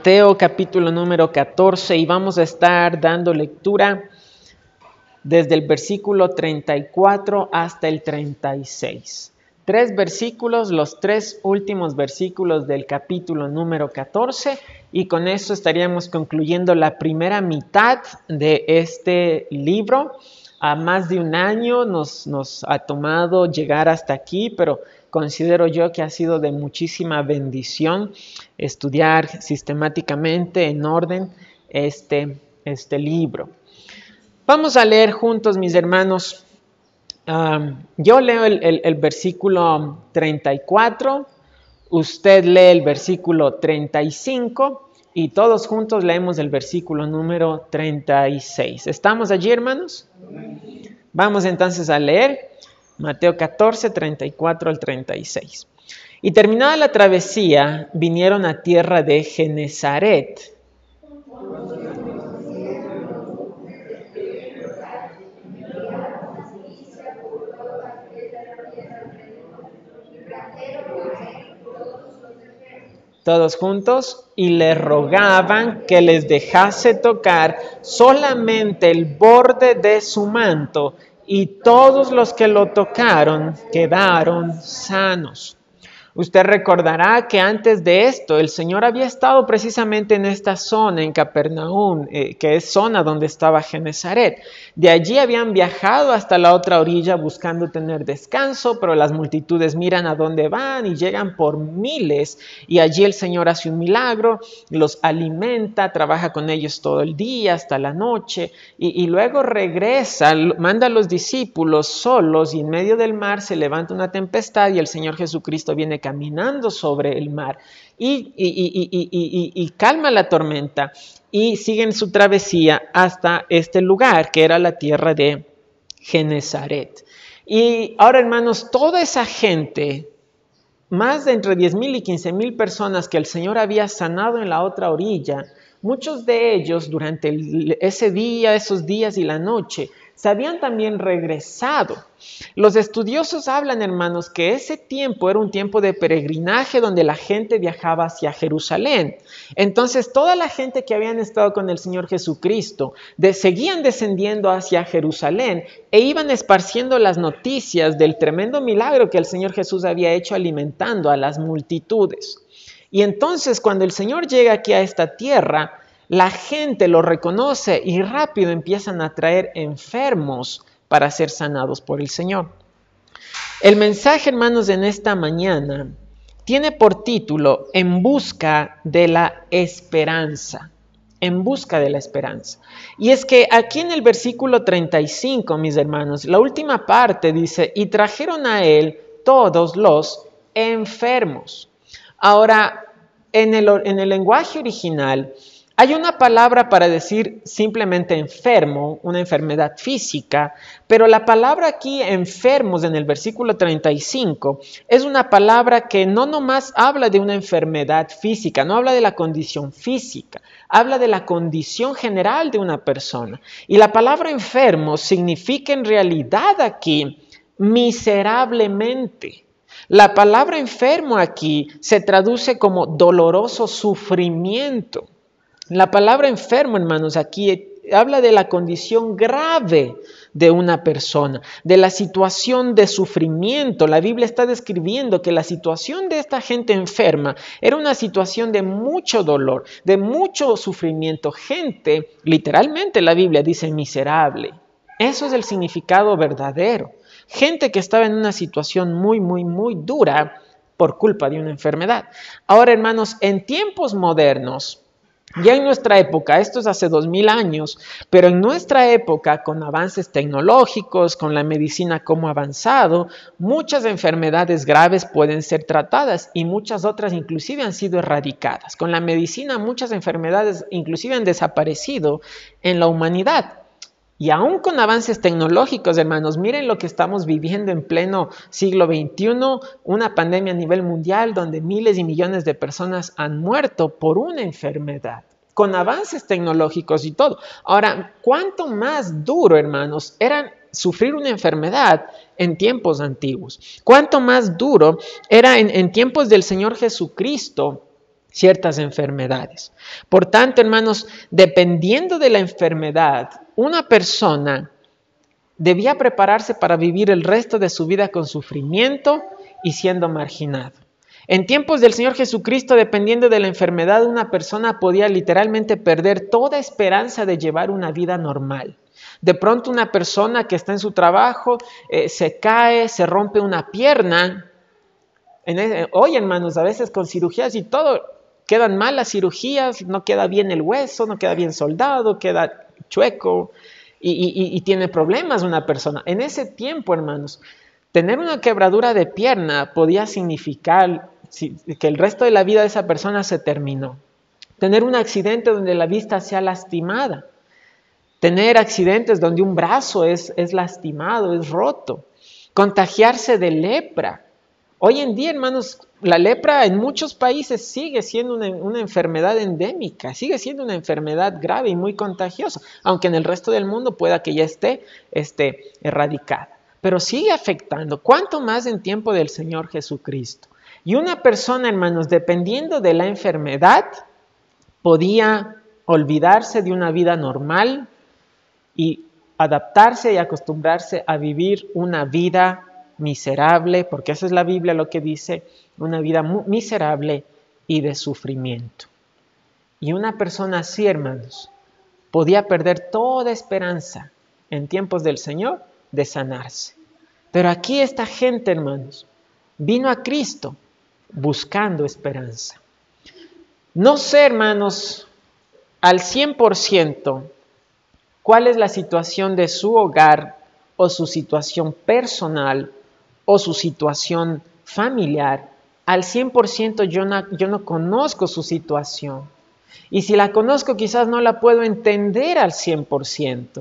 Mateo capítulo número 14 y vamos a estar dando lectura desde el versículo 34 hasta el 36. Tres versículos, los tres últimos versículos del capítulo número 14 y con eso estaríamos concluyendo la primera mitad de este libro. A más de un año nos, nos ha tomado llegar hasta aquí, pero considero yo que ha sido de muchísima bendición estudiar sistemáticamente en orden este, este libro. Vamos a leer juntos, mis hermanos. yo leo el, el versículo 34, usted lee el versículo 35 y todos juntos leemos el versículo número 36. ¿Estamos allí, hermanos? Vamos entonces a leer. Mateo 14, 34 al 36. Y terminada la travesía, vinieron a tierra de Genezaret. todos juntos, y le rogaban que les dejase tocar solamente el borde de su manto, y todos los que lo tocaron quedaron sanos. Usted recordará que antes de esto el Señor había estado precisamente en esta zona, en Capernaum, eh, que es zona donde estaba Genezaret. De allí habían viajado hasta la otra orilla buscando tener descanso, pero las multitudes miran a dónde van y llegan por miles. Y allí el Señor hace un milagro, los alimenta, trabaja con ellos todo el día hasta la noche y, y luego regresa, manda a los discípulos solos y en medio del mar se levanta una tempestad y el Señor Jesucristo viene caminando sobre el mar y, calma la tormenta y siguen su travesía hasta este lugar que era la tierra de Genezaret. Y ahora hermanos, toda esa gente, más de entre 10 mil y 15 mil personas que el Señor había sanado en la otra orilla, muchos de ellos durante ese día, esos días y la noche, se habían también regresado. Los estudiosos hablan, hermanos, que ese tiempo era un tiempo de peregrinaje donde la gente viajaba hacia Jerusalén. Entonces, toda la gente que habían estado con el Señor Jesucristo seguían descendiendo hacia Jerusalén e iban esparciendo las noticias del tremendo milagro que el Señor Jesús había hecho alimentando a las multitudes. Y entonces, cuando el Señor llega aquí a esta tierra, la gente lo reconoce y rápido empiezan a traer enfermos para ser sanados por el Señor. El mensaje, hermanos, en esta mañana tiene por título En busca de la esperanza. En busca de la esperanza. Y es que aquí en el versículo 35, mis hermanos, la última parte dice, y trajeron a él todos los enfermos. Ahora, en el, en el lenguaje original, hay una palabra para decir simplemente enfermo, una enfermedad física, pero la palabra aquí enfermos en el versículo 35 es una palabra que no nomás habla de una enfermedad física, no habla de la condición física, habla de la condición general de una persona. Y la palabra enfermo significa en realidad aquí miserablemente. La palabra enfermo aquí se traduce como doloroso sufrimiento. La palabra enfermo, hermanos, aquí habla de la condición grave de una persona, de la situación de sufrimiento. La Biblia está describiendo que la situación de esta gente enferma era una situación de mucho dolor, de mucho sufrimiento. Gente, literalmente la Biblia dice miserable. Eso es el significado verdadero. Gente que estaba en una situación muy, muy, muy dura por culpa de una enfermedad. Ahora, hermanos, en tiempos modernos, ya en nuestra época, esto es hace dos mil años, pero en nuestra época, con avances tecnológicos, con la medicina como avanzado, muchas enfermedades graves pueden ser tratadas y muchas otras inclusive han sido erradicadas. Con la medicina muchas enfermedades inclusive han desaparecido en la humanidad. Y aún con avances tecnológicos, hermanos, miren lo que estamos viviendo en pleno siglo XXI, una pandemia a nivel mundial donde miles y millones de personas han muerto por una enfermedad, con avances tecnológicos y todo. Ahora, ¿cuánto más duro, hermanos, era sufrir una enfermedad en tiempos antiguos? ¿Cuánto más duro era en, en tiempos del Señor Jesucristo? ciertas enfermedades. Por tanto, hermanos, dependiendo de la enfermedad, una persona debía prepararse para vivir el resto de su vida con sufrimiento y siendo marginado. En tiempos del Señor Jesucristo, dependiendo de la enfermedad, una persona podía literalmente perder toda esperanza de llevar una vida normal. De pronto una persona que está en su trabajo eh, se cae, se rompe una pierna. En hoy, hermanos, a veces con cirugías y todo, quedan mal las cirugías, no queda bien el hueso, no queda bien soldado, queda chueco y, tiene problemas una persona. En ese tiempo, hermanos, tener una quebradura de pierna podía significar que el resto de la vida de esa persona se terminó. Tener un accidente donde la vista sea lastimada. Tener accidentes donde un brazo es, es lastimado, es roto. Contagiarse de lepra. Hoy en día, hermanos, la lepra en muchos países sigue siendo una, enfermedad endémica, sigue siendo una enfermedad grave y muy contagiosa, aunque en el resto del mundo pueda que ya esté, esté erradicada. Pero sigue afectando. ¿Cuánto más en tiempo del Señor Jesucristo? Y una persona, hermanos, dependiendo de la enfermedad, podía olvidarse de una vida normal y adaptarse y acostumbrarse a vivir una vida miserable, porque esa es la Biblia lo que dice, una vida miserable y de sufrimiento. Y una persona así, hermanos, podía perder toda esperanza en tiempos del Señor de sanarse. Pero aquí esta gente, hermanos, vino a Cristo buscando esperanza. No sé, hermanos, al 100% cuál es la situación de su hogar o su situación personal o su situación familiar. Al 100% yo no, yo no conozco su situación. Y si la conozco quizás no la puedo entender al 100%.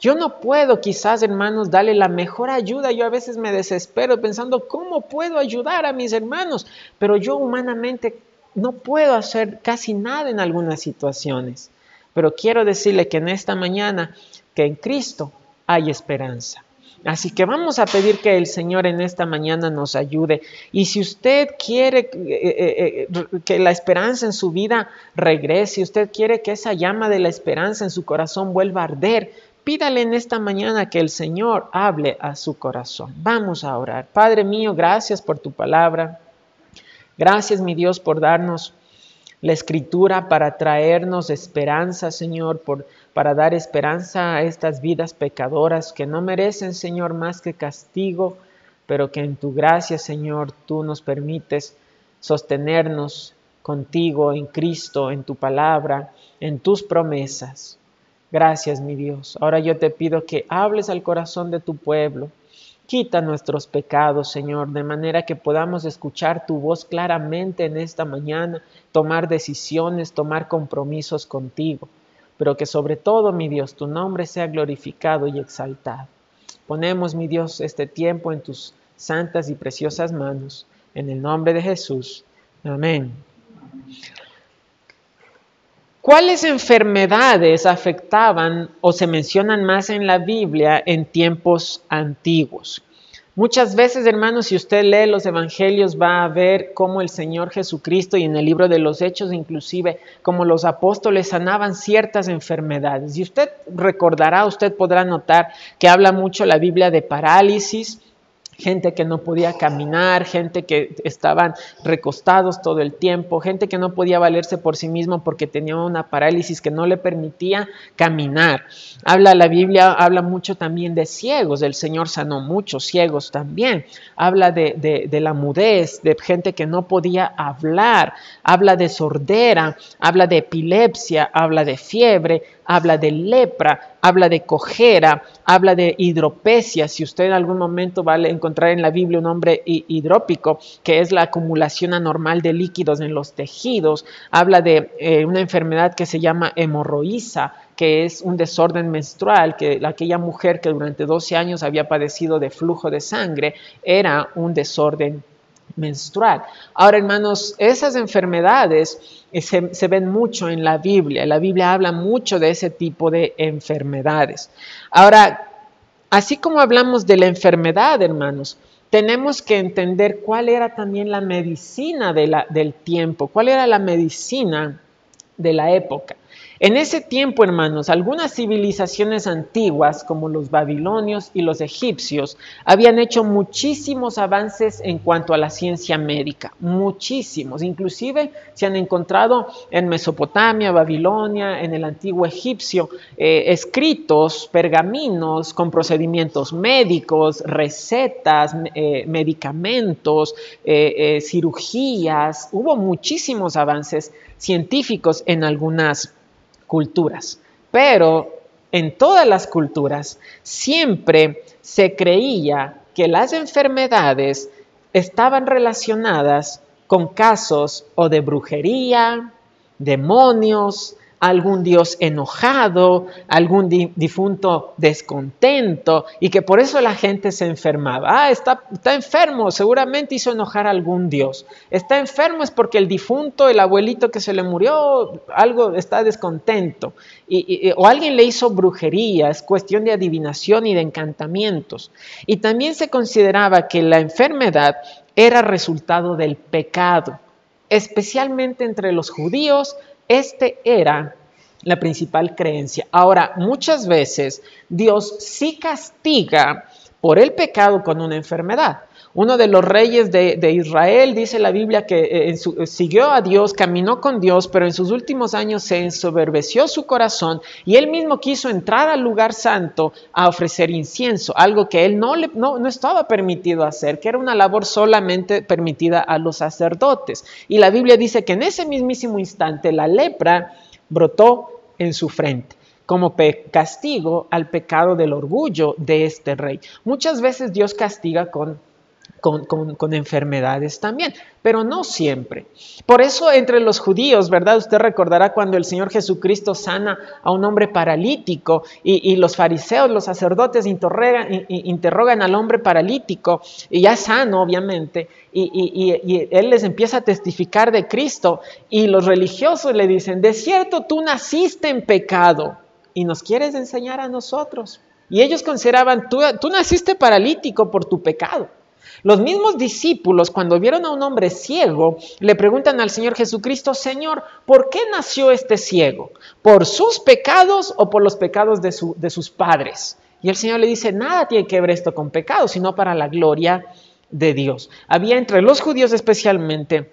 Yo no puedo quizás, hermanos, darle la mejor ayuda. Yo a veces me desespero pensando, ¿cómo puedo ayudar a mis hermanos? Pero yo humanamente no puedo hacer casi nada en algunas situaciones. Pero quiero decirle que en esta mañana, que en Cristo hay esperanza. Así que vamos a pedir que el Señor en esta mañana nos ayude. Y si usted quiere eh, eh, eh, que la esperanza en su vida regrese, si usted quiere que esa llama de la esperanza en su corazón vuelva a arder, Pídale en esta mañana que el Señor hable a su corazón. Vamos a orar. Padre mío, gracias por tu palabra. Gracias, mi Dios, por darnos la escritura para traernos esperanza, Señor, por, para dar esperanza a estas vidas pecadoras que no merecen, Señor, más que castigo, pero que en tu gracia, Señor, tú nos permites sostenernos contigo en Cristo, en tu palabra, en tus promesas. Gracias, mi Dios. Ahora yo te pido que hables al corazón de tu pueblo. Quita nuestros pecados, Señor, de manera que podamos escuchar tu voz claramente en esta mañana, tomar decisiones, tomar compromisos contigo. Pero que sobre todo, mi Dios, tu nombre sea glorificado y exaltado. Ponemos, mi Dios, este tiempo en tus santas y preciosas manos. En el nombre de Jesús. Amén. ¿Cuáles enfermedades afectaban o se mencionan más en la Biblia en tiempos antiguos? Muchas veces, hermanos, si usted lee los evangelios va a ver cómo el Señor Jesucristo y en el libro de los Hechos inclusive, como los apóstoles sanaban ciertas enfermedades. Y usted recordará, usted podrá notar que habla mucho la Biblia de parálisis, gente que no podía caminar, gente que estaban recostados todo el tiempo, gente que no podía valerse por sí mismo porque tenía una parálisis que no le permitía caminar. Habla la Biblia, habla mucho también de ciegos, el Señor sanó muchos ciegos también. Habla de, de la mudez, de gente que no podía hablar, habla de sordera, habla de epilepsia, habla de fiebre, habla de lepra, habla de cojera, habla de hidropesia. Si usted en algún momento va a encontrar en la Biblia un nombre hidrópico, que es la acumulación anormal de líquidos en los tejidos, habla de eh, una enfermedad que se llama hemorroísa, que es un desorden menstrual, que aquella mujer que durante 12 años había padecido de flujo de sangre era un desorden menstrual. Ahora, hermanos, esas enfermedades eh, se, ven mucho en la Biblia. La Biblia habla mucho de ese tipo de enfermedades. Ahora, así como hablamos de la enfermedad, hermanos, tenemos que entender cuál era también la medicina del tiempo, cuál era la medicina de la época. En ese tiempo, hermanos, algunas civilizaciones antiguas, como los babilonios y los egipcios, habían hecho muchísimos avances en cuanto a la ciencia médica, muchísimos. Inclusive se han encontrado en Mesopotamia, Babilonia, en el antiguo egipcio, eh, escritos, pergaminos con procedimientos médicos, recetas, eh, medicamentos, eh, cirugías. Hubo muchísimos avances científicos en algunas culturas. Pero en todas las culturas siempre se creía que las enfermedades estaban relacionadas con casos o de brujería, demonios, algún Dios enojado, algún difunto descontento y que por eso la gente se enfermaba. Ah, está, está enfermo, seguramente hizo enojar a algún Dios. Está enfermo es porque el difunto, el abuelito que se le murió, algo está descontento. Y, o alguien le hizo brujería, es cuestión de adivinación y de encantamientos. Y también se consideraba que la enfermedad era resultado del pecado, especialmente entre los judíos, este era la principal creencia. Ahora, muchas veces Dios sí castiga por el pecado con una enfermedad. Uno de los reyes de, Israel dice la Biblia que eh, siguió a Dios, caminó con Dios, pero en sus últimos años se ensoberbeció su corazón y él mismo quiso entrar al lugar santo a ofrecer incienso, algo que él no, no, no estaba permitido hacer, que era una labor solamente permitida a los sacerdotes. Y la Biblia dice que en ese mismísimo instante la lepra brotó en su frente como castigo al pecado del orgullo de este rey. Muchas veces Dios castiga con con, enfermedades también, pero no siempre. Por eso entre los judíos, ¿verdad? Usted recordará cuando el Señor Jesucristo sana a un hombre paralítico y, los fariseos, los sacerdotes interrogan, interrogan, al hombre paralítico, y ya sano, obviamente, y, él les empieza a testificar de Cristo, y los religiosos le dicen, de cierto tú naciste en pecado y nos quieres enseñar a nosotros. Y ellos consideraban, tú naciste paralítico por tu pecado. Los mismos discípulos, cuando vieron a un hombre ciego, le preguntan al Señor Jesucristo, Señor, ¿por qué nació este ciego? ¿Por sus pecados o por los pecados de, sus padres? Y el Señor le dice, nada tiene que ver esto con pecado, sino para la gloria de Dios. Había entre los judíos especialmente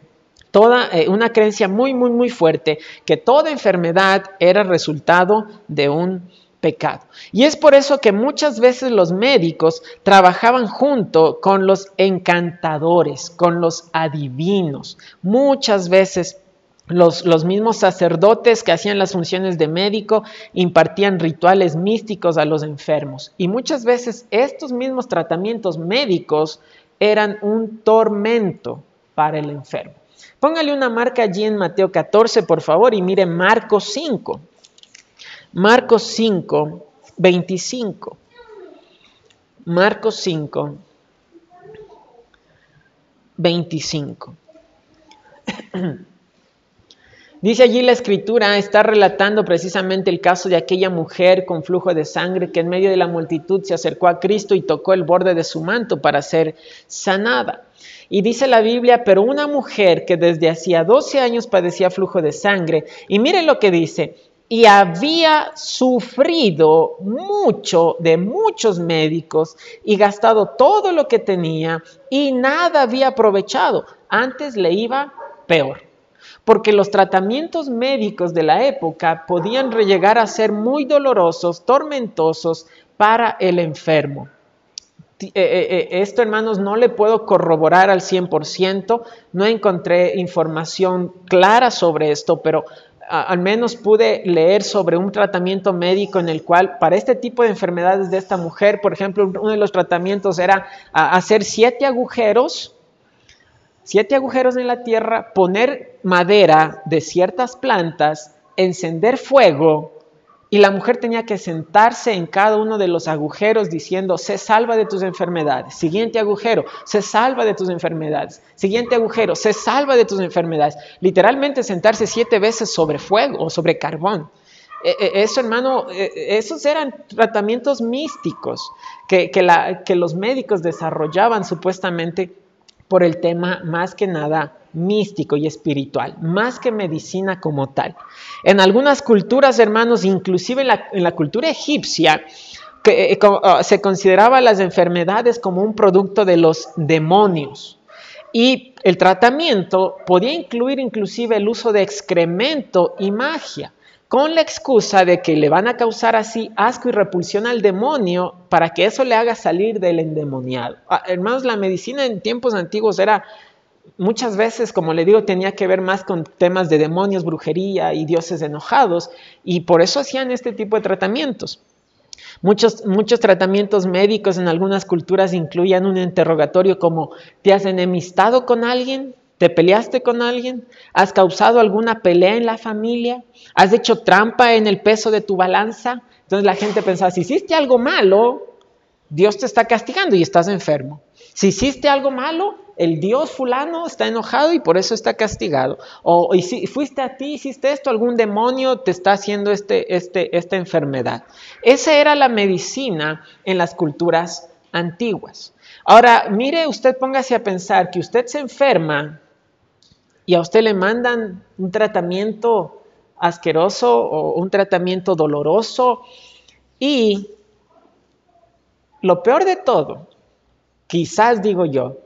toda eh, una creencia muy, muy, muy fuerte que toda enfermedad era resultado de un pecado. Y es por eso que muchas veces los médicos trabajaban junto con los encantadores, con los adivinos. Muchas veces los, los, mismos sacerdotes que hacían las funciones de médico impartían rituales místicos a los enfermos. Y muchas veces estos mismos tratamientos médicos eran un tormento para el enfermo. Póngale una marca allí en Mateo 14, por favor, y mire Marcos 5. Marcos 5, 25. Marcos 5, 25. Dice allí la escritura, está relatando precisamente el caso de aquella mujer con flujo de sangre que en medio de la multitud se acercó a Cristo y tocó el borde de su manto para ser sanada. Y dice la Biblia, pero una mujer que desde hacía 12 años padecía flujo de sangre, y mire lo que dice, y había sufrido mucho de muchos médicos y gastado todo lo que tenía y nada había aprovechado. Antes le iba peor. Porque los tratamientos médicos de la época podían llegar a ser muy dolorosos, tormentosos para el enfermo. Eh, eh, eh, esto, hermanos, no le puedo corroborar al 100%, no encontré información clara sobre esto, pero al menos pude leer sobre un tratamiento médico en el cual para este tipo de enfermedades de esta mujer, por ejemplo, uno de los tratamientos era hacer siete agujeros, siete agujeros en la tierra, poner madera de ciertas plantas, encender fuego y la mujer tenía que sentarse en cada uno de los agujeros diciendo, se salva de tus enfermedades. Siguiente agujero, se salva de tus enfermedades. Siguiente agujero, se salva de tus enfermedades. Literalmente sentarse siete veces sobre fuego o sobre carbón. E, e, eso, hermano, e, esos eran tratamientos místicos que, que los médicos desarrollaban supuestamente por el tema más que nada místico y espiritual, más que medicina como tal. En algunas culturas, hermanos, inclusive en la, cultura egipcia, que, eh, ah, se consideraba las enfermedades como un producto de los demonios. Y el tratamiento podía incluir inclusive el uso de excremento y magia con la excusa de que le van a causar así asco y repulsión al demonio para que eso le haga salir del endemoniado. Ah, hermanos, la medicina en tiempos antiguos era muchas veces, como le digo, tenía que ver más con temas de demonios, brujería y dioses enojados, y por eso hacían este tipo de tratamientos. Muchos, muchos tratamientos médicos en algunas culturas incluían un interrogatorio como, ¿te has enemistado con alguien? ¿Te peleaste con alguien? ¿Has causado alguna pelea en la familia? ¿Has hecho trampa en el peso de tu balanza? Entonces la gente pensaba, si hiciste algo malo, Dios te está castigando y estás enfermo. Si hiciste algo malo, el Dios fulano está enojado y por eso está castigado. O si fuiste a ti, hiciste esto, algún demonio te está haciendo este, este, esta enfermedad. Esa era la medicina en las culturas antiguas. Ahora, mire, usted póngase a pensar que usted se enferma y a usted le mandan un tratamiento asqueroso o un tratamiento doloroso y lo peor de todo, quizás digo yo,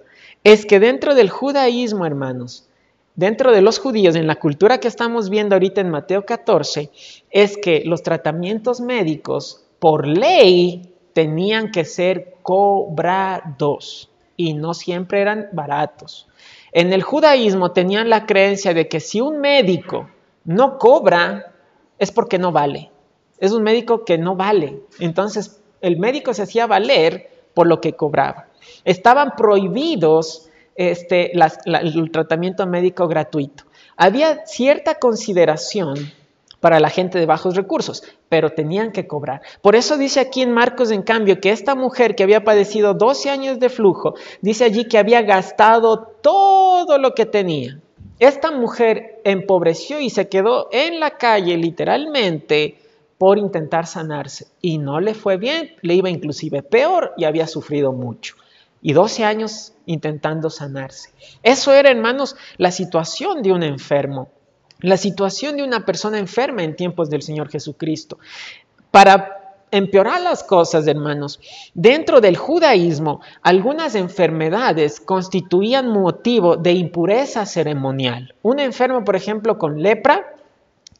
es que dentro del judaísmo, hermanos, dentro de los judíos, en la cultura que estamos viendo ahorita en Mateo 14, es que los tratamientos médicos por ley tenían que ser cobrados y no siempre eran baratos. En el judaísmo tenían la creencia de que si un médico no cobra, es porque no vale. Es un médico que no vale. Entonces, el médico se hacía valer por lo que cobraba. Estaban prohibidos este, el tratamiento médico gratuito. Había cierta consideración para la gente de bajos recursos, pero tenían que cobrar. Por eso dice aquí en Marcos, en cambio, que esta mujer que había padecido 12 años de flujo, dice allí que había gastado todo lo que tenía. Esta mujer empobreció y se quedó en la calle literalmente por intentar sanarse y no le fue bien, le iba inclusive peor y había sufrido mucho. Y 12 años intentando sanarse. Eso era, hermanos, la situación de un enfermo la situación de una persona enferma en tiempos del Señor Jesucristo. Para empeorar las cosas, hermanos, dentro del judaísmo, algunas enfermedades constituían motivo de impureza ceremonial. Un enfermo, por ejemplo, con lepra,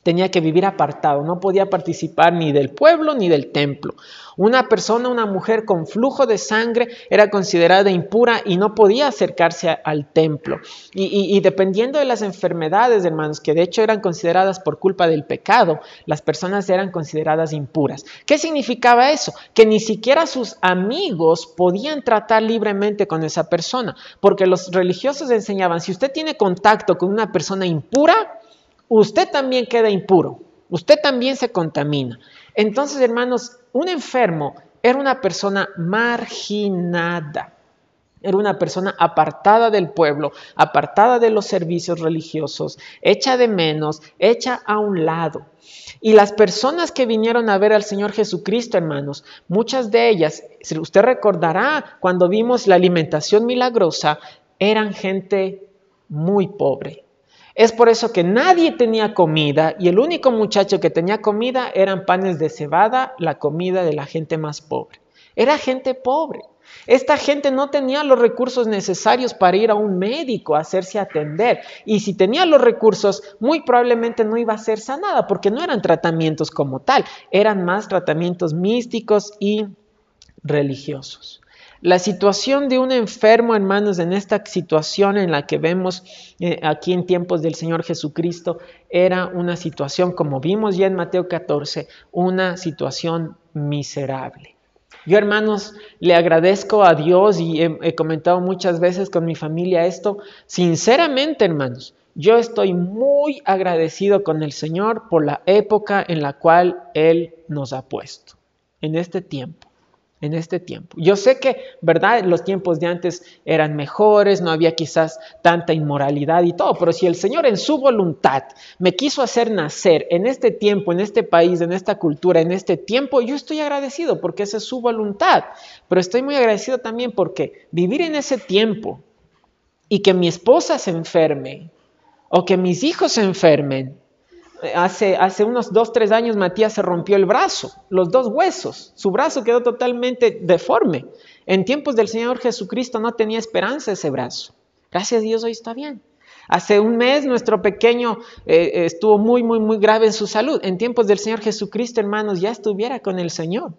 tenía que vivir apartado, no podía participar ni del pueblo ni del templo. Una persona, una mujer con flujo de sangre era considerada impura y no podía acercarse al templo. Y, dependiendo de las enfermedades, hermanos, que de hecho eran consideradas por culpa del pecado, las personas eran consideradas impuras. ¿Qué significaba eso? Que ni siquiera sus amigos podían tratar libremente con esa persona, porque los religiosos enseñaban, si usted tiene contacto con una persona impura, usted también queda impuro, usted también se contamina. Entonces, hermanos, un enfermo era una persona marginada, era una persona apartada del pueblo, apartada de los servicios religiosos, hecha de menos, hecha a un lado. Y las personas que vinieron a ver al Señor Jesucristo, hermanos, muchas de ellas, usted recordará cuando vimos la alimentación milagrosa, eran gente muy pobre, es por eso que nadie tenía comida y el único muchacho que tenía comida eran panes de cebada, la comida de la gente más pobre. Era gente pobre. Esta gente no tenía los recursos necesarios para ir a un médico a hacerse atender. Y si tenía los recursos, muy probablemente no iba a ser sanada, porque no eran tratamientos como tal, eran más tratamientos místicos y religiosos. La situación de un enfermo, hermanos, en esta situación en la que vemos eh, aquí en tiempos del Señor Jesucristo, era una situación, como vimos ya en Mateo 14, una situación miserable. Yo, hermanos, le agradezco a Dios y he comentado muchas veces con mi familia esto. Sinceramente, hermanos, yo estoy muy agradecido con el Señor por la época en la cual Él nos ha puesto, en este tiempo. En este tiempo. Yo sé que, ¿verdad? Los tiempos de antes eran mejores, no había quizás tanta inmoralidad y todo, pero si el Señor en su voluntad me quiso hacer nacer en este tiempo, en este país, en esta cultura, en este tiempo, yo estoy agradecido porque esa es su voluntad, pero estoy muy agradecido también porque vivir en ese tiempo y que mi esposa se enferme o que mis hijos se enfermen, Hace, unos dos, tres años Matías se rompió el brazo, los dos huesos, su brazo quedó totalmente deforme. En tiempos del Señor Jesucristo no tenía esperanza ese brazo. Gracias a Dios hoy está bien. Hace un mes nuestro pequeño eh, estuvo muy, muy, muy grave en su salud. En tiempos del Señor Jesucristo, hermanos, ya estuviera con el Señor.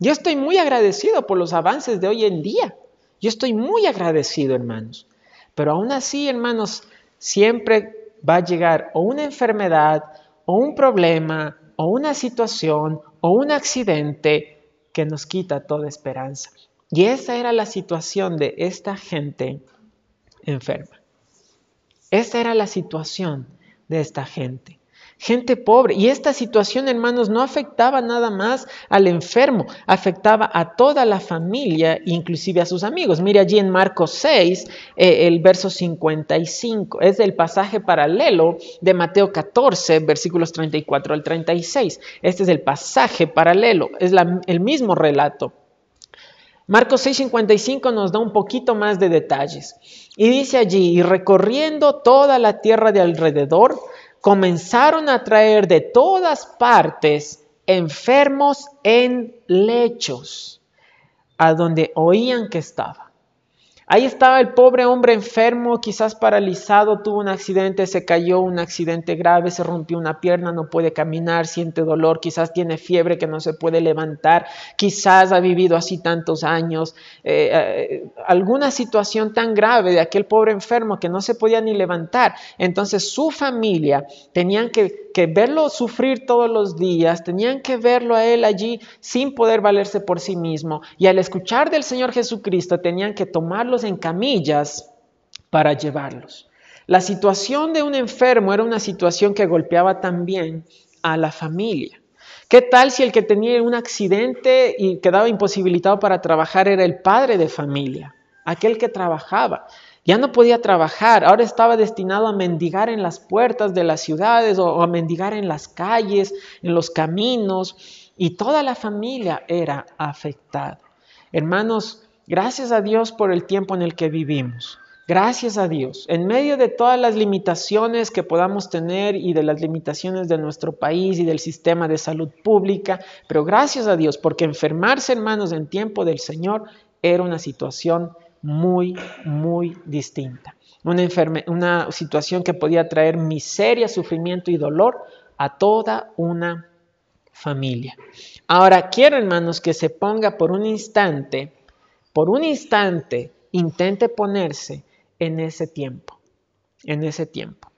Yo estoy muy agradecido por los avances de hoy en día. Yo estoy muy agradecido, hermanos. Pero aún así, hermanos, siempre va a llegar o una enfermedad, o un problema, o una situación, o un accidente que nos quita toda esperanza. Y esa era la situación de esta gente enferma. Esa era la situación de esta gente gente pobre. Y esta situación, hermanos, no afectaba nada más al enfermo, afectaba a toda la familia, inclusive a sus amigos. Mire allí en Marcos 6, eh, el verso 55, es el pasaje paralelo de Mateo 14, versículos 34 al 36. Este es el pasaje paralelo, es el mismo relato. Marcos 6:55 nos da un poquito más de detalles. Y dice allí, y recorriendo toda la tierra de alrededor, comenzaron a traer de todas partes enfermos en lechos, a donde oían que estaba. Ahí estaba el pobre hombre enfermo, quizás paralizado, tuvo un accidente, se cayó, un accidente grave, se rompió una pierna, no puede caminar, siente dolor, quizás tiene fiebre que no se puede levantar, quizás ha vivido así tantos años, eh, eh, alguna situación tan grave de aquel pobre enfermo que no se podía ni levantar. Entonces su familia tenían que verlo sufrir todos los días, tenían que verlo a él allí sin poder valerse por sí mismo. Y al escuchar del Señor Jesucristo tenían que en camillas para llevarlos. La situación de un enfermo era una situación que golpeaba también a la familia. ¿Qué tal si el que tenía un accidente y quedaba imposibilitado para trabajar era el padre de familia, aquel que trabajaba? Ya no podía trabajar, ahora estaba destinado a mendigar en las puertas de las ciudades o, a mendigar en las calles, en los caminos, y toda la familia era afectada. Hermanos, gracias a Dios por el tiempo en el que vivimos. Gracias a Dios. En medio de todas las limitaciones que podamos tener y de las limitaciones de nuestro país y del sistema de salud pública, pero gracias a Dios, porque enfermarse, hermanos, en tiempo del Señor era una situación muy, muy distinta. Una, una situación que podía traer miseria, sufrimiento y dolor a toda una familia. Ahora, quiero, hermanos, que se ponga por un instante, por un instante, intente ponerse en ese tiempo, en ese tiempo.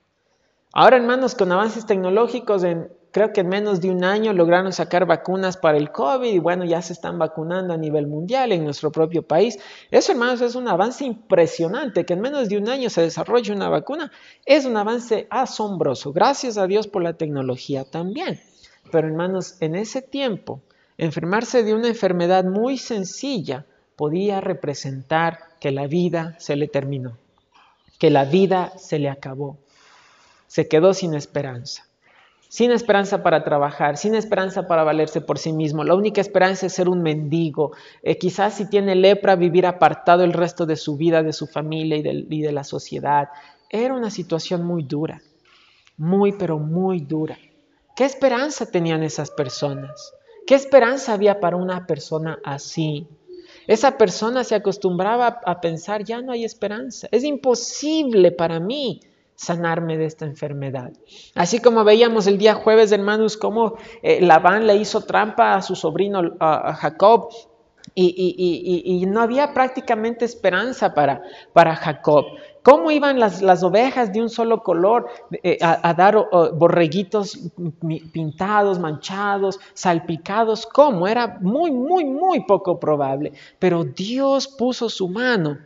Ahora, hermanos, con avances tecnológicos creo que en menos de un año lograron sacar vacunas para el COVID y bueno, ya se están vacunando a nivel mundial en nuestro propio país. Eso, hermanos, es un avance impresionante, que en menos de un año se desarrolle una vacuna. Es un avance asombroso. Gracias a Dios por la tecnología también. Pero, hermanos, en ese tiempo, enfermarse de una enfermedad muy sencilla podía representar que la vida se le terminó, que la vida se le acabó, se quedó sin esperanza sin esperanza para trabajar, sin esperanza para valerse por sí mismo. La única esperanza es ser un mendigo. Eh, quizás si tiene lepra, vivir apartado el resto de su vida, de su familia y de, y de la sociedad. Era una situación muy dura, muy, pero muy dura. ¿Qué esperanza tenían esas personas? ¿Qué esperanza había para una persona así? Esa persona se acostumbraba a pensar, ya no hay esperanza, es imposible para mí sanarme de esta enfermedad. Así como veíamos el día jueves, hermanos, cómo eh, Labán le hizo trampa a su sobrino a Jacob y, no había prácticamente esperanza para, para Jacob. ¿Cómo iban las, las, ovejas de un solo color eh, a, dar borreguitos pintados, manchados, salpicados? ¿Cómo? Era muy, muy, muy poco probable. Pero Dios puso su mano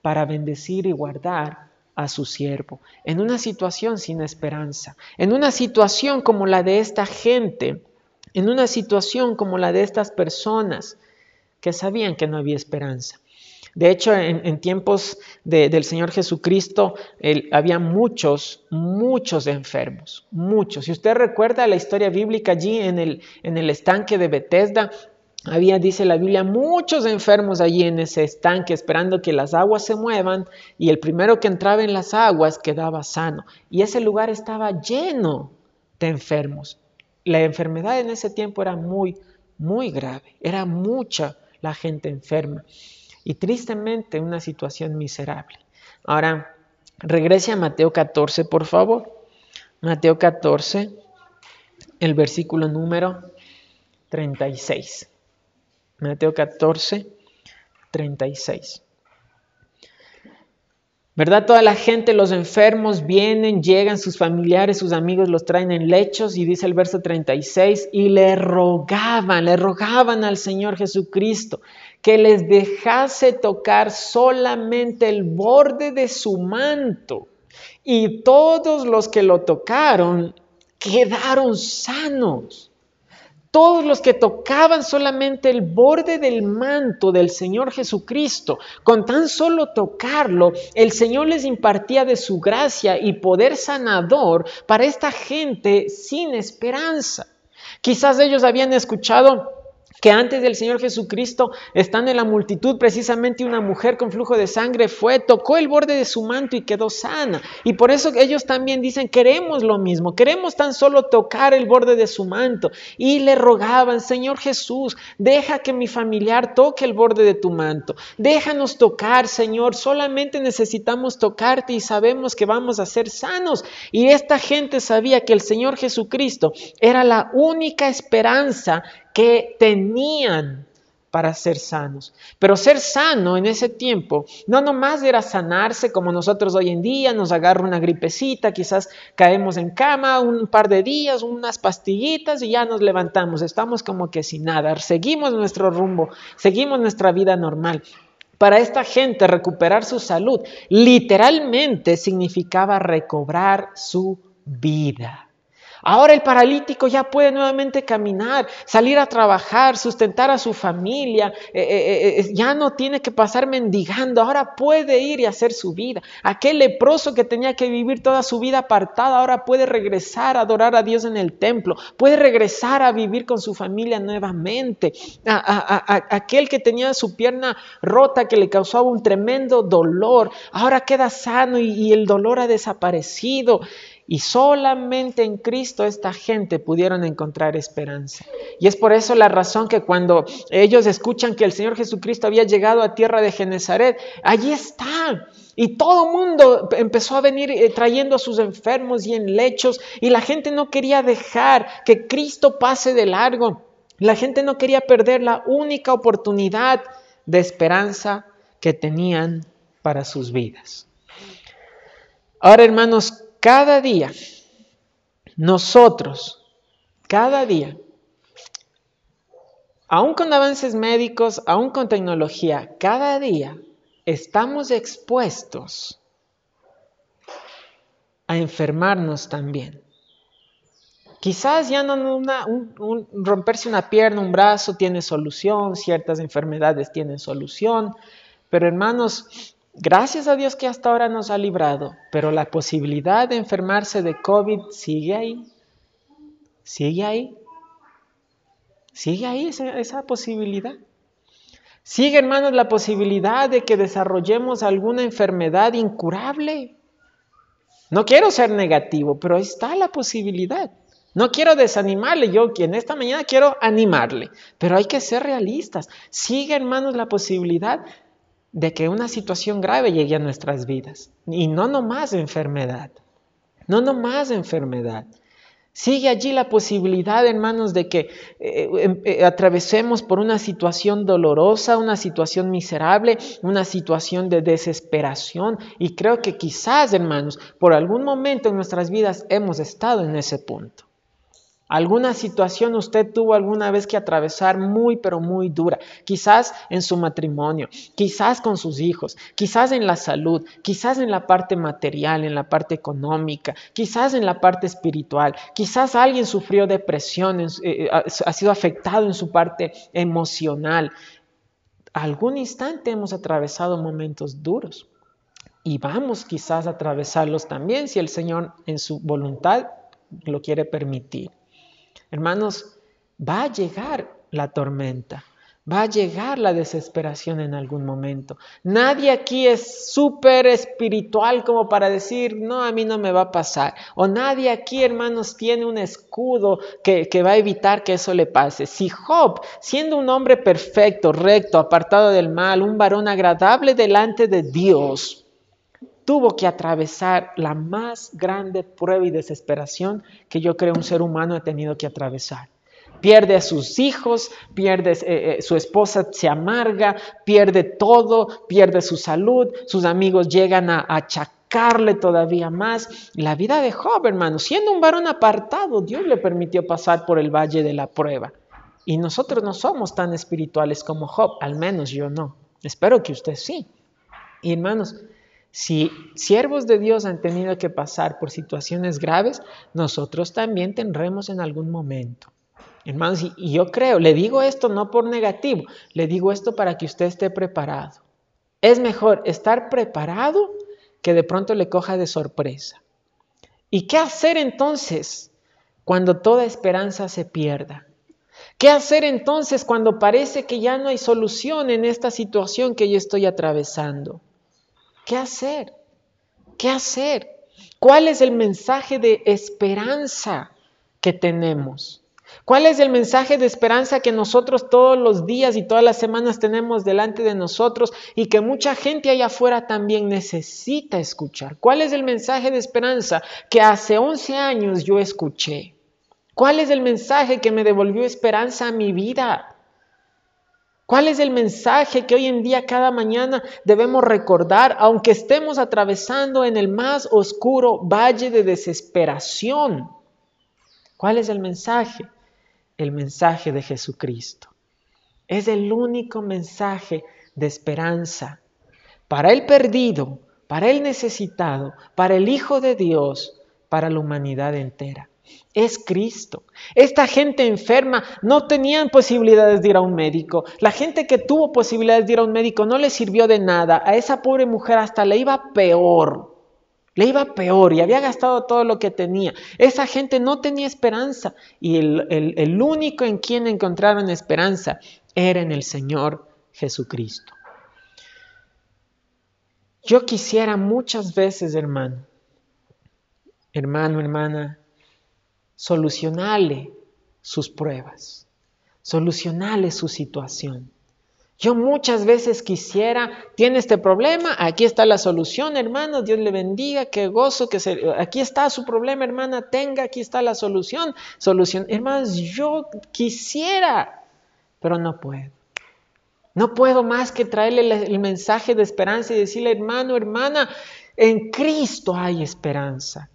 para bendecir y guardar a su siervo, en una situación sin esperanza, en una situación como la de esta gente, en una situación como la de estas personas que sabían que no había esperanza. De hecho, en, tiempos del Señor Jesucristo había muchos, muchos enfermos, muchos. Si usted recuerda la historia bíblica allí en el, estanque de Bethesda, había, dice la Biblia, muchos enfermos allí en ese estanque esperando que las aguas se muevan y el primero que entraba en las aguas quedaba sano. Y ese lugar estaba lleno de enfermos. La enfermedad en ese tiempo era muy, muy grave, era mucha la gente enferma y tristemente una situación miserable. Ahora, regrese a Mateo 14, por favor. Mateo 14, el versículo número 36. Mateo 14, 36. ¿Verdad? Toda la gente, los enfermos vienen, llegan, sus familiares, sus amigos los traen en lechos y dice el verso 36, y le rogaban, le rogaban al Señor Jesucristo que les dejase tocar solamente el borde de su manto. Y todos los que lo tocaron quedaron sanos. Todos los que tocaban solamente el borde del manto del Señor Jesucristo, con tan solo tocarlo, el Señor les impartía de su gracia y poder sanador para esta gente sin esperanza. Quizás ellos habían escuchado que antes del Señor Jesucristo, estando en la multitud, precisamente una mujer con flujo de sangre fue, tocó el borde de su manto y quedó sana. Y por eso ellos también dicen, queremos lo mismo, queremos tan solo tocar el borde de su manto. Y le rogaban, Señor Jesús, deja que mi familiar toque el borde de tu manto. Déjanos tocar, Señor, solamente necesitamos tocarte y sabemos que vamos a ser sanos. Y esta gente sabía que el Señor Jesucristo era la única esperanza que tenían para ser sanos. Pero ser sano en ese tiempo no nomás era sanarse como nosotros hoy en día, nos agarra una gripecita, quizás caemos en cama un par de días, unas pastillitas y ya nos levantamos, estamos como que sin nada, seguimos nuestro rumbo, seguimos nuestra vida normal. Para esta gente recuperar su salud literalmente significaba recobrar su vida. Ahora el paralítico ya puede nuevamente caminar, salir a trabajar, sustentar a su familia, eh, eh, eh, ya no tiene que pasar mendigando, ahora puede ir y hacer su vida. Aquel leproso que tenía que vivir toda su vida apartada, ahora puede regresar a adorar a Dios en el templo, puede regresar a vivir con su familia nuevamente. aquel que tenía su pierna rota, que le causaba un tremendo dolor, ahora queda sano y el dolor ha desaparecido. Y solamente en Cristo esta gente pudieron encontrar esperanza. Y es por eso la razón que cuando ellos escuchan que el Señor Jesucristo había llegado a tierra de Genezaret, allí está. Y todo el mundo empezó a venir eh, trayendo a sus enfermos y en lechos. Y la gente no quería dejar que Cristo pase de largo. La gente no quería perder la única oportunidad de esperanza que tenían para sus vidas. Ahora, hermanos, cada día, nosotros, cada día, aún con avances médicos, aún con tecnología, cada día estamos expuestos a enfermarnos también. Quizás ya no romperse una pierna, un brazo tiene solución, ciertas enfermedades tienen solución, pero hermanos, Gracias a Dios que hasta ahora nos ha librado, pero la posibilidad de enfermarse de COVID sigue ahí. Sigue ahí. Sigue ahí esa, posibilidad. Sigue, hermanos, la posibilidad de que desarrollemos alguna enfermedad incurable. No quiero ser negativo, pero está la posibilidad. No quiero desanimarle, yo quien esta mañana quiero animarle, pero hay que ser realistas. Sigue, hermanos, la posibilidad de que una situación grave llegue a nuestras vidas. Y no nomás enfermedad, no nomás enfermedad. Sigue allí la posibilidad, hermanos, de que eh, em, eh, atravesemos por una situación dolorosa, una situación miserable, una situación de desesperación. Y creo que quizás, hermanos, por algún momento en nuestras vidas hemos estado en ese punto. Alguna situación usted tuvo alguna vez que atravesar muy, pero muy dura. Quizás en su matrimonio, quizás con sus hijos, quizás en la salud, quizás en la parte material, en la parte económica, quizás en la parte espiritual. Quizás alguien sufrió depresión, eh, eh, ha sido afectado en su parte emocional. algún instante hemos atravesado momentos duros y vamos quizás a atravesarlos también si el Señor en su voluntad lo quiere permitir. Hermanos, va a llegar la tormenta. Va a llegar la desesperación en algún momento. Nadie aquí es súper espiritual como para decir, no, a mí no me va a pasar. O nadie aquí, hermanos, tiene un escudo que, que va a evitar que eso le pase. Si Job, siendo un hombre perfecto, recto, apartado del mal, un varón agradable delante de Dios, tuvo que atravesar la más grande prueba y desesperación que yo creo un ser humano ha tenido que atravesar pierde a sus hijos, pierde eh, eh, su esposa se amarga, pierde todo, pierde su salud, sus amigos llegan a, achacarle todavía más. La vida de Job, hermano, siendo un varón apartado, Dios le permitió pasar por el valle de la prueba. Y nosotros no somos tan espirituales como Job, al menos yo no. Espero que usted sí. Y hermanos, si siervos de Dios han tenido que pasar por situaciones graves, nosotros también tendremos en algún momento. Hermanos, y yo creo, le digo esto no por negativo, le digo esto para que usted esté preparado. Es mejor estar preparado que de pronto le coja de sorpresa. ¿Y qué hacer entonces cuando toda esperanza se pierda? ¿Qué hacer entonces cuando parece que ya no hay solución en esta situación que yo estoy atravesando? ¿Qué hacer? ¿Qué hacer? ¿Cuál es el mensaje de esperanza que tenemos? ¿Cuál es el mensaje de esperanza que nosotros todos los días y todas las semanas tenemos delante de nosotros y que mucha gente allá afuera también necesita escuchar? ¿Cuál es el mensaje de esperanza que hace 11 años yo escuché? ¿Cuál es el mensaje que me devolvió esperanza a mi vida? ¿Cuál es el mensaje que hoy en día cada mañana debemos recordar, aunque estemos atravesando en el más oscuro valle de desesperación? ¿Cuál es el mensaje? el mensaje de Jesucristo. Es el único mensaje de esperanza para el perdido, para el necesitado, para el Hijo de Dios, para la humanidad entera. Es Cristo. Esta gente enferma no tenían posibilidades de ir a un médico. La gente que tuvo posibilidades de ir a un médico no le sirvió de nada. A esa pobre mujer hasta le iba peor. Le iba peor y había gastado todo lo que tenía. Esa gente no tenía esperanza y el, único en quien encontraron esperanza era en el Señor Jesucristo. Yo quisiera muchas veces, hermano, hermano, hermana, solucionarle sus pruebas, solucionarle su situación. Yo muchas veces quisiera, tiene este problema, aquí está la solución, hermano, Dios le bendiga, qué gozo, que se, aquí está su problema, hermana, tenga, aquí está la solución, solución. Hermanos, yo quisiera, pero no puedo. No puedo más que traerle el mensaje de esperanza y decirle, hermano, hermana, en Cristo hay esperanza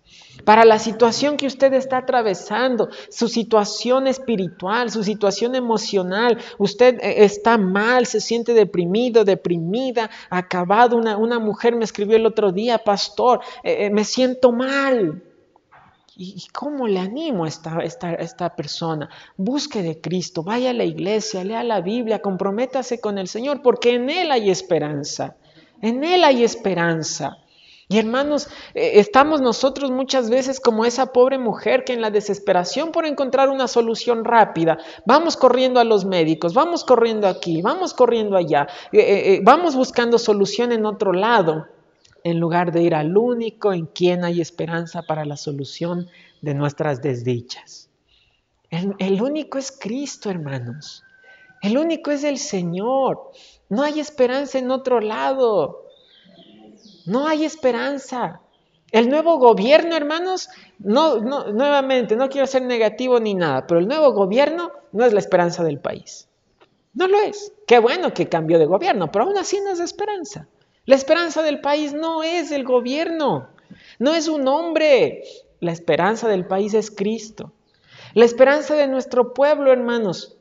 para la situación que usted está atravesando, su situación espiritual, su situación emocional. Usted eh, está mal, se siente deprimido, deprimida, acabado. Una, una mujer me escribió el otro día, pastor, eh, eh, me siento mal. ¿Y cómo le animo a esta, esta, esta persona? Busque de Cristo, vaya a la iglesia, lea la Biblia, comprométase con el Señor, porque en Él hay esperanza. En Él hay esperanza. Y hermanos, eh, estamos nosotros muchas veces como esa pobre mujer que en la desesperación por encontrar una solución rápida, vamos corriendo a los médicos, vamos corriendo aquí, vamos corriendo allá, eh, eh, vamos buscando solución en otro lado, en lugar de ir al único en quien hay esperanza para la solución de nuestras desdichas. El, el único es Cristo, hermanos. El único es el Señor. No hay esperanza en otro lado. No hay esperanza. El nuevo gobierno, hermanos, no, nuevamente, no quiero ser negativo ni nada, pero el nuevo gobierno no es la esperanza del país. No lo es. Qué bueno que cambió de gobierno, pero aún así no es esperanza. La esperanza del país no es el gobierno, no es un hombre. La esperanza del país es Cristo. La esperanza de nuestro pueblo, hermanos,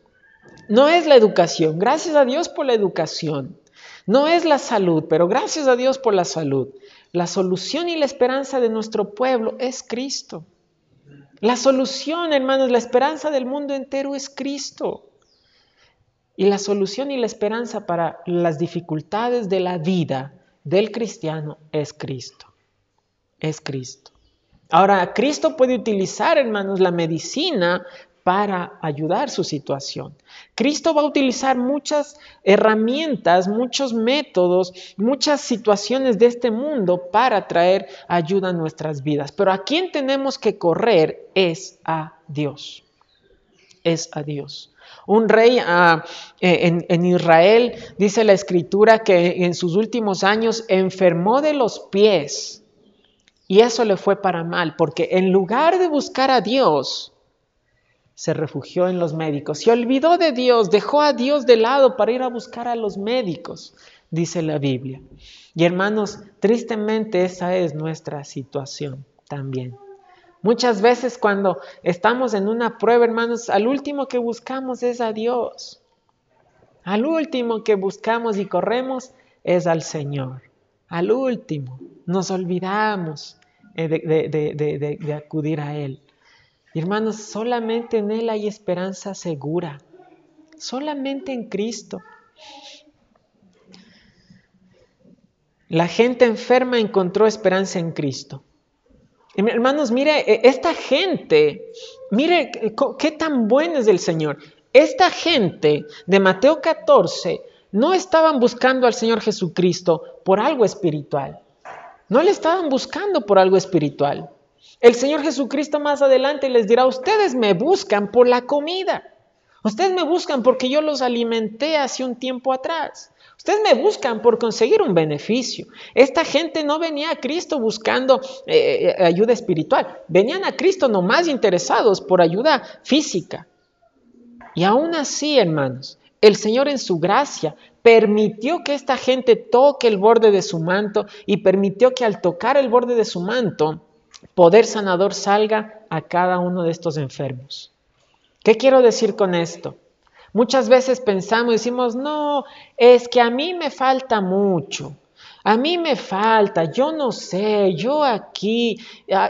no es la educación. Gracias a Dios por la educación. No es la salud, pero gracias a Dios por la salud. La solución y la esperanza de nuestro pueblo es Cristo. La solución, hermanos, la esperanza del mundo entero es Cristo. Y la solución y la esperanza para las dificultades de la vida del cristiano es Cristo. Es Cristo. Ahora, Cristo puede utilizar, hermanos, la medicina para ayudar su situación. Cristo va a utilizar muchas herramientas, muchos métodos, muchas situaciones de este mundo para traer ayuda a nuestras vidas. Pero a quien tenemos que correr es a Dios. Es a Dios. Un rey ah, eh, en, en Israel, dice la escritura, que en sus últimos años enfermó de los pies. Y eso le fue para mal, porque en lugar de buscar a Dios, se refugió en los médicos, se olvidó de Dios, dejó a Dios de lado para ir a buscar a los médicos, dice la Biblia. Y hermanos, tristemente esa es nuestra situación también. Muchas veces cuando estamos en una prueba, hermanos, al último que buscamos es a Dios. Al último que buscamos y corremos es al Señor. Al último nos olvidamos eh, de, acudir a Él hermanos, solamente en Él hay esperanza segura. Solamente en Cristo. La gente enferma encontró esperanza en Cristo. Hermanos, mire, e, esta gente, mire qué tan bueno es el Señor. Esta gente de Mateo 14 no estaban buscando al Señor Jesucristo por algo espiritual. No le estaban buscando por algo espiritual. El Señor Jesucristo más adelante les dirá, ustedes me buscan por la comida. Ustedes me buscan porque yo los alimenté hace un tiempo atrás. Ustedes me buscan por conseguir un beneficio. Esta gente no venía a Cristo buscando eh, eh, ayuda espiritual. Venían a Cristo nomás interesados por ayuda física. Y aún así, hermanos, el Señor en su gracia permitió que esta gente toque el borde de su manto y permitió que al tocar el borde de su manto, poder sanador salga a cada uno de estos enfermos. ¿Qué quiero decir con esto? Muchas veces pensamos decimos, no, es que a mí me falta mucho. A mí me falta, yo no sé, yo aquí,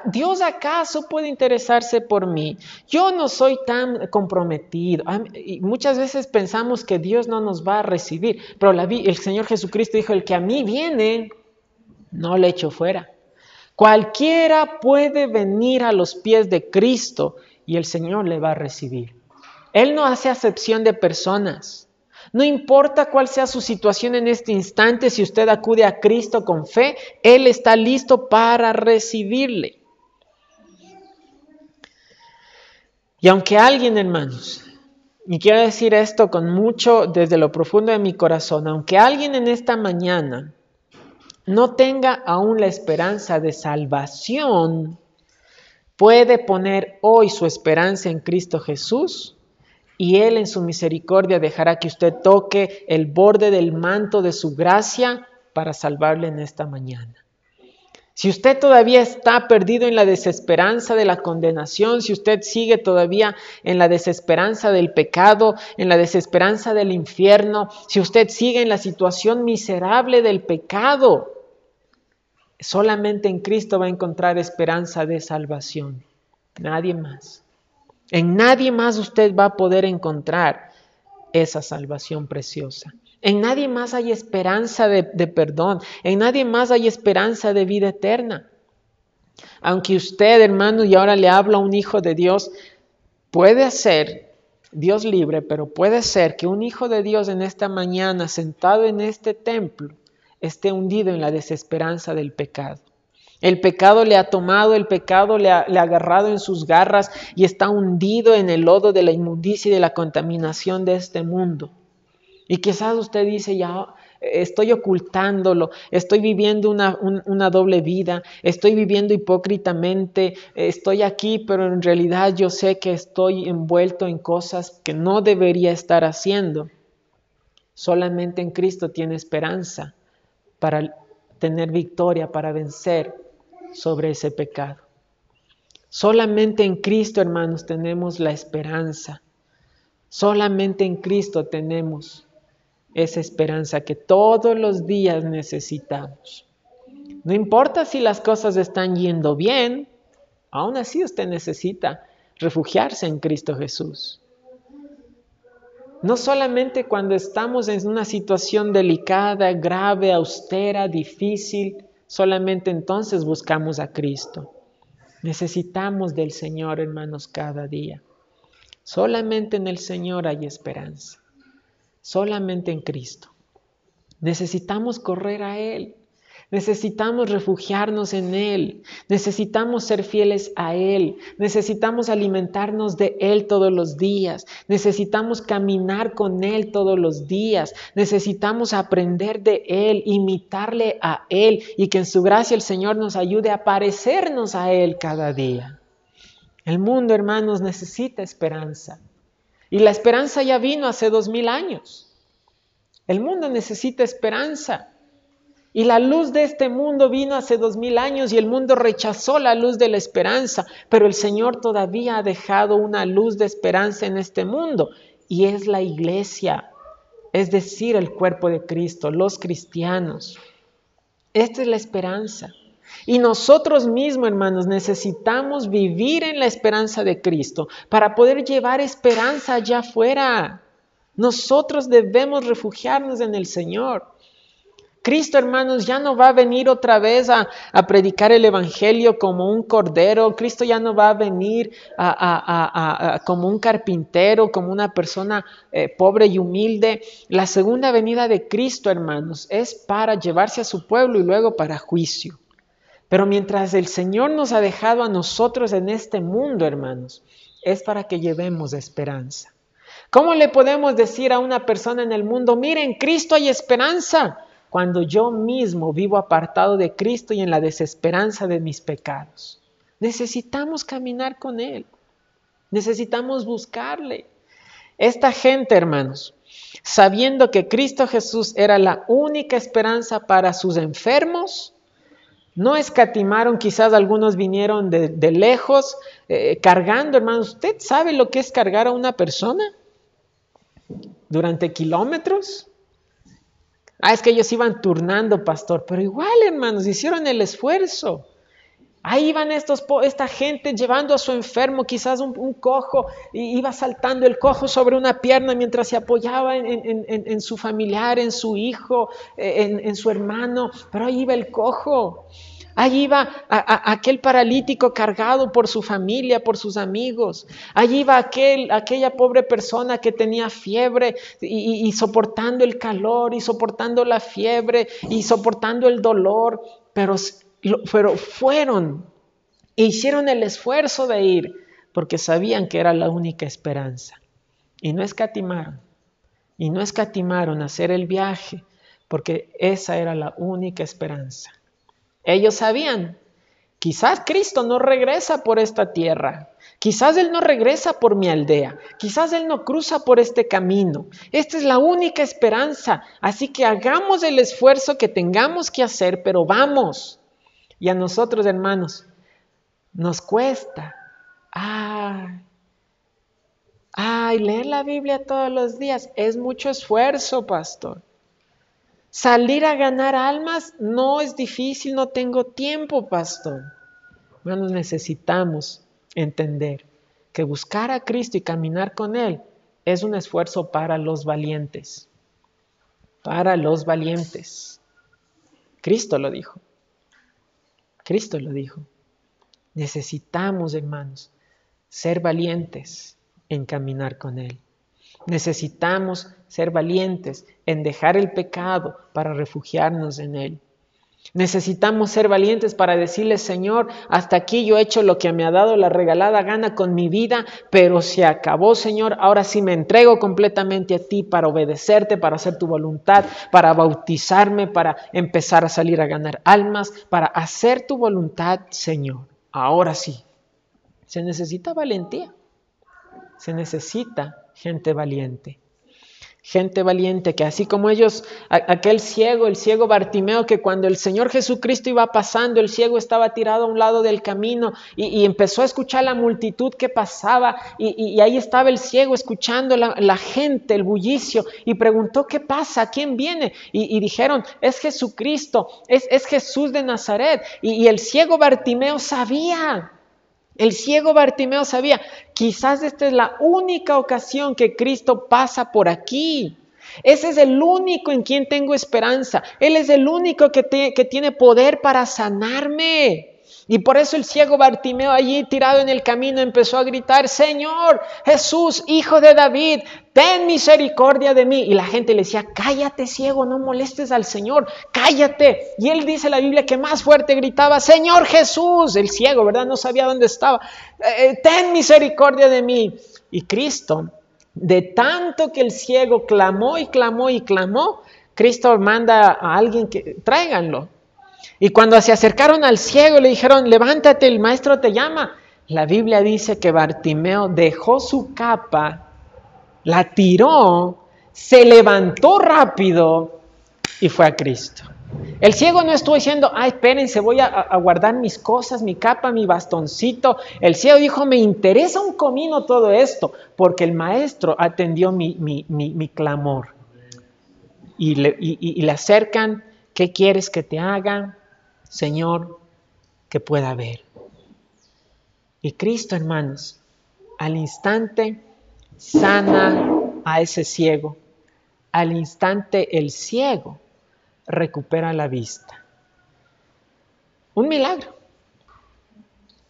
Dios acaso puede interesarse por mí, yo no soy tan comprometido. Y muchas veces pensamos que Dios no nos va a recibir, pero el Señor Jesucristo dijo, el que a mí viene, no le echo fuera. Cualquiera puede venir a los pies de Cristo y el Señor le va a recibir. Él no hace acepción de personas. No importa cuál sea su situación en este instante, si usted acude a Cristo con fe, Él está listo para recibirle. Y aunque alguien, hermanos, y quiero decir esto con mucho desde lo profundo de mi corazón, aunque alguien en esta mañana no tenga aún la esperanza de salvación, puede poner hoy su esperanza en Cristo Jesús y Él en su misericordia dejará que usted toque el borde del manto de su gracia para salvarle en esta mañana. Si usted todavía está perdido en la desesperanza de la condenación, si usted sigue todavía en la desesperanza del pecado, en la desesperanza del infierno, si usted sigue en la situación miserable del pecado, Solamente en Cristo va a encontrar esperanza de salvación. Nadie más. En nadie más usted va a poder encontrar esa salvación preciosa. En nadie más hay esperanza de, perdón. En nadie más hay esperanza de vida eterna. Aunque usted, hermano, y ahora le habla a un hijo de Dios, puede ser Dios libre, pero puede ser que un hijo de Dios en esta mañana, sentado en este templo, esté hundido en la desesperanza del pecado. El pecado le ha tomado, el pecado le ha, agarrado en sus garras y está hundido en el lodo de la inmundicia y de la contaminación de este mundo. Y quizás usted dice, ya estoy ocultándolo, estoy viviendo una, una, doble vida, estoy viviendo hipócritamente, estoy aquí, pero en realidad yo sé que estoy envuelto en cosas que no debería estar haciendo. Solamente en Cristo tiene esperanza para tener victoria, para vencer sobre ese pecado. Solamente en Cristo, hermanos, tenemos la esperanza. Solamente en Cristo tenemos esa esperanza que todos los días necesitamos. No importa si las cosas están yendo bien, aún así usted necesita refugiarse en Cristo Jesús. No solamente cuando estamos en una situación delicada, grave, austera, difícil, solamente entonces buscamos a Cristo. Necesitamos del Señor, hermanos, cada día. Solamente en el Señor hay esperanza. Solamente en Cristo. Necesitamos correr a Él. Necesitamos refugiarnos en Él, necesitamos ser fieles a Él, necesitamos alimentarnos de Él todos los días, necesitamos caminar con Él todos los días, necesitamos aprender de Él, imitarle a Él y que en su gracia el Señor nos ayude a parecernos a Él cada día. El mundo, hermanos, necesita esperanza. Y la esperanza ya vino hace dos mil años. El mundo necesita esperanza. Y la luz de este mundo vino hace dos mil años y el mundo rechazó la luz de la esperanza, pero el Señor todavía ha dejado una luz de esperanza en este mundo y es la iglesia, es decir, el cuerpo de Cristo, los cristianos. Esta es la esperanza. Y nosotros mismos, hermanos, necesitamos vivir en la esperanza de Cristo para poder llevar esperanza allá afuera. Nosotros debemos refugiarnos en el Señor. Cristo, hermanos, ya no va a venir otra vez a, predicar el Evangelio como un cordero. Cristo ya no va a venir como un carpintero, como una persona eh, pobre y humilde. La segunda venida de Cristo, hermanos, es para llevarse a su pueblo y luego para juicio. Pero mientras el Señor nos ha dejado a nosotros en este mundo, hermanos, es para que llevemos esperanza. ¿Cómo le podemos decir a una persona en el mundo, miren, Cristo hay esperanza? Cuando yo mismo vivo apartado de Cristo y en la desesperanza de mis pecados. Necesitamos caminar con Él. Necesitamos buscarle. Esta gente, hermanos, sabiendo que Cristo Jesús era la única esperanza para sus enfermos, no escatimaron, quizás algunos vinieron de, lejos eh, cargando, hermanos. ¿Usted sabe lo que es cargar a una persona durante kilómetros? Ah, es que ellos iban turnando, pastor, pero igual, hermanos, hicieron el esfuerzo. Ahí iban estos, esta gente llevando a su enfermo, quizás un, cojo, y iba saltando el cojo sobre una pierna mientras se apoyaba en, su familiar, en su hijo, en, su hermano, pero ahí iba el cojo. Allí iba aquel paralítico cargado por su familia, por sus amigos. Allí iba aquel, aquella pobre persona que tenía fiebre y, soportando el calor y soportando la fiebre y soportando el dolor, pero, pero fueron e hicieron el esfuerzo de ir porque sabían que era la única esperanza. Y no escatimaron, y no escatimaron hacer el viaje porque esa era la única esperanza. Ellos sabían, quizás Cristo no regresa por esta tierra, quizás Él no regresa por mi aldea, quizás Él no cruza por este camino. Esta es la única esperanza, así que hagamos el esfuerzo que tengamos que hacer, pero vamos. Y a nosotros, hermanos, nos cuesta. Ay, ay, leer la Biblia todos los días es mucho esfuerzo, pastor. Salir a ganar almas no es difícil, no tengo tiempo, pastor. Hermanos, necesitamos entender que buscar a Cristo y caminar con Él es un esfuerzo para los valientes. Para los valientes. Cristo lo dijo. Cristo lo dijo. Necesitamos, hermanos, ser valientes en caminar con Él. Necesitamos ser valientes en dejar el pecado para refugiarnos en Él. Necesitamos ser valientes para decirle, Señor, hasta aquí yo he hecho lo que me ha dado la regalada gana con mi vida, pero se acabó, Señor. Ahora sí me entrego completamente a ti para obedecerte, para hacer tu voluntad, para bautizarme, para empezar a salir a ganar almas, para hacer tu voluntad, Señor. Ahora sí. Se necesita valentía. Se necesita gente valiente. Gente valiente que así como ellos, aquel ciego, el ciego Bartimeo, que cuando el Señor Jesucristo iba pasando, el ciego estaba tirado a un lado del camino y, empezó a escuchar la multitud que pasaba y, ahí estaba el ciego escuchando la, gente, el bullicio y preguntó, ¿qué pasa? ¿Quién viene? Y, dijeron, es Jesucristo, es, es Jesús de Nazaret. y el ciego Bartimeo sabía, El ciego Bartimeo sabía, quizás esta es la única ocasión que Cristo pasa por aquí. Ese es el único en quien tengo esperanza. Él es el único que, que tiene poder para sanarme. Y por eso el ciego Bartimeo allí tirado en el camino empezó a gritar, Señor Jesús, hijo de David, ten misericordia de mí. Y la gente le decía, cállate ciego, no molestes al Señor, cállate. Y él dice la Biblia que más fuerte gritaba, Señor Jesús, el ciego, ¿verdad? No sabía dónde estaba, eh, ten misericordia de mí. Y Cristo, de tanto que el ciego clamó y clamó y clamó, Cristo manda a alguien que tráiganlo. Y cuando se acercaron al ciego le dijeron, levántate, el maestro te llama. La Biblia dice que Bartimeo dejó su capa, la tiró, se levantó rápido y fue a Cristo. El ciego no estuvo diciendo, ay, espérense, voy a, guardar mis cosas, mi capa, mi bastoncito. El ciego dijo, me interesa un comino todo esto, porque el maestro atendió mi, clamor. Y le, y le acercan, ¿qué quieres que te haga? Señor, que pueda ver. Y Cristo, hermanos, al instante sana a ese ciego. Al instante el ciego recupera la vista. Un milagro.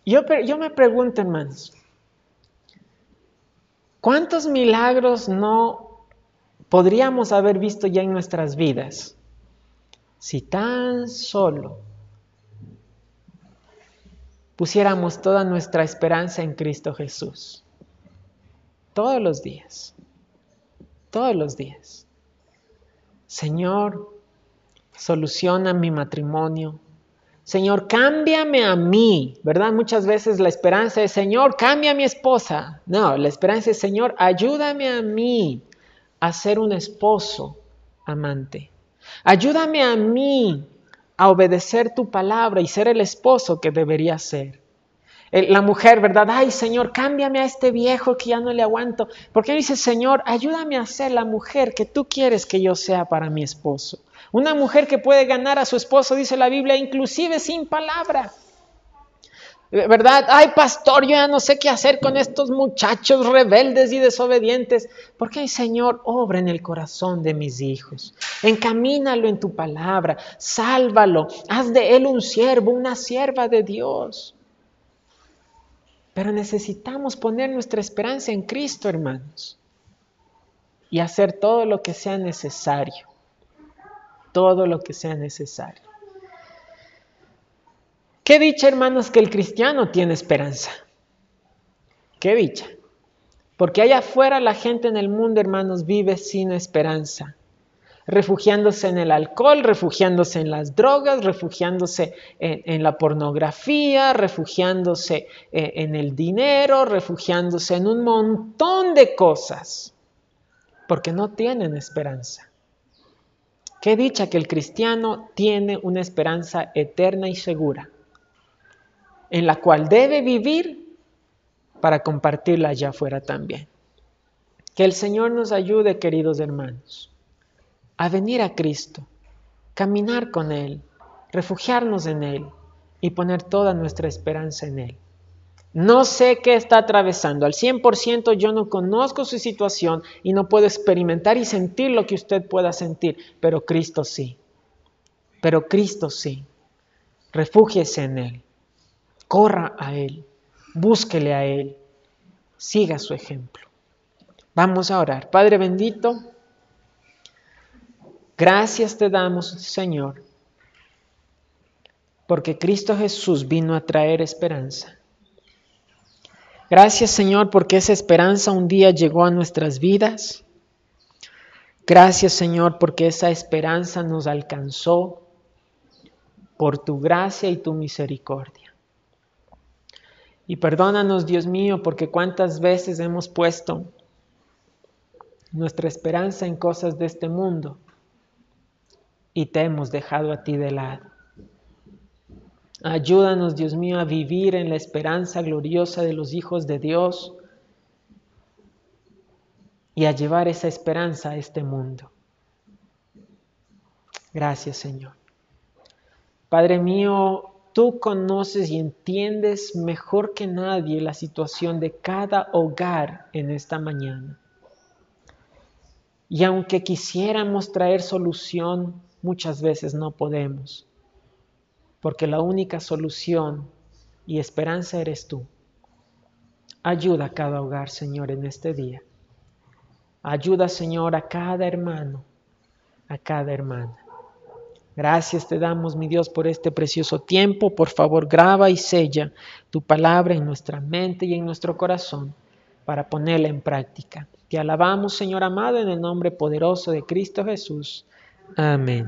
Yo, yo me pregunto, hermanos, ¿cuántos milagros no podríamos haber visto ya en nuestras vidas si tan solo pusiéramos toda nuestra esperanza en Cristo Jesús. Todos los días, todos los días. Señor, soluciona mi matrimonio. Señor, cámbiame a mí, ¿verdad? Muchas veces la esperanza es, Señor, cambia a mi esposa. No, la esperanza es, Señor, ayúdame a mí a ser un esposo amante. Ayúdame a mí a obedecer tu palabra y ser el esposo que debería ser. La mujer, ¿verdad? Ay, Señor, cámbiame a este viejo que ya no le aguanto. Porque dice, Señor, ayúdame a ser la mujer que tú quieres que yo sea para mi esposo. Una mujer que puede ganar a su esposo, dice la Biblia, inclusive sin palabra. ¿Verdad? Ay, pastor, yo ya no sé qué hacer con estos muchachos rebeldes y desobedientes. Porque, Señor, obra en el corazón de mis hijos. Encamínalo en tu palabra. Sálvalo. Haz de él un siervo, una sierva de Dios. Pero necesitamos poner nuestra esperanza en Cristo, hermanos. Y hacer todo lo que sea necesario. Todo lo que sea necesario. Qué dicha, hermanos, que el cristiano tiene esperanza. Qué dicha. Porque allá afuera la gente en el mundo, hermanos, vive sin esperanza. Refugiándose en el alcohol, refugiándose en las drogas, refugiándose en, la pornografía, refugiándose en, en el dinero, refugiándose en un montón de cosas. Porque no tienen esperanza. Qué dicha que el cristiano tiene una esperanza eterna y segura en la cual debe vivir para compartirla allá afuera también. Que el Señor nos ayude, queridos hermanos, a venir a Cristo, caminar con Él, refugiarnos en Él y poner toda nuestra esperanza en Él. No sé qué está atravesando. Al 100% yo no conozco su situación y no puedo experimentar y sentir lo que usted pueda sentir, pero Cristo sí. Pero Cristo sí. Refúgiese en Él corra a Él, búsquele a Él, siga su ejemplo. Vamos a orar. Padre bendito, gracias te damos, Señor, porque Cristo Jesús vino a traer esperanza. Gracias, Señor, porque esa esperanza un día llegó a nuestras vidas. Gracias, Señor, porque esa esperanza nos alcanzó por tu gracia y tu misericordia. Y perdónanos, Dios mío, porque cuántas veces hemos puesto nuestra esperanza en cosas de este mundo y te hemos dejado a ti de lado. Ayúdanos, Dios mío, a vivir en la esperanza gloriosa de los hijos de Dios y a llevar esa esperanza a este mundo. Gracias, Señor. Padre mío, tú conoces y entiendes mejor que nadie la situación de cada hogar en esta mañana. Y aunque quisiéramos traer solución, muchas veces no podemos, porque la única solución y esperanza eres tú. Ayuda a cada hogar, Señor, en este día. Ayuda, Señor, a cada hermano, a cada hermana. Gracias te damos, mi Dios, por este precioso tiempo. Por favor, graba y sella tu palabra en nuestra mente y en nuestro corazón para ponerla en práctica. Te alabamos, Señor amado, en el nombre poderoso de Cristo Jesús. Amén.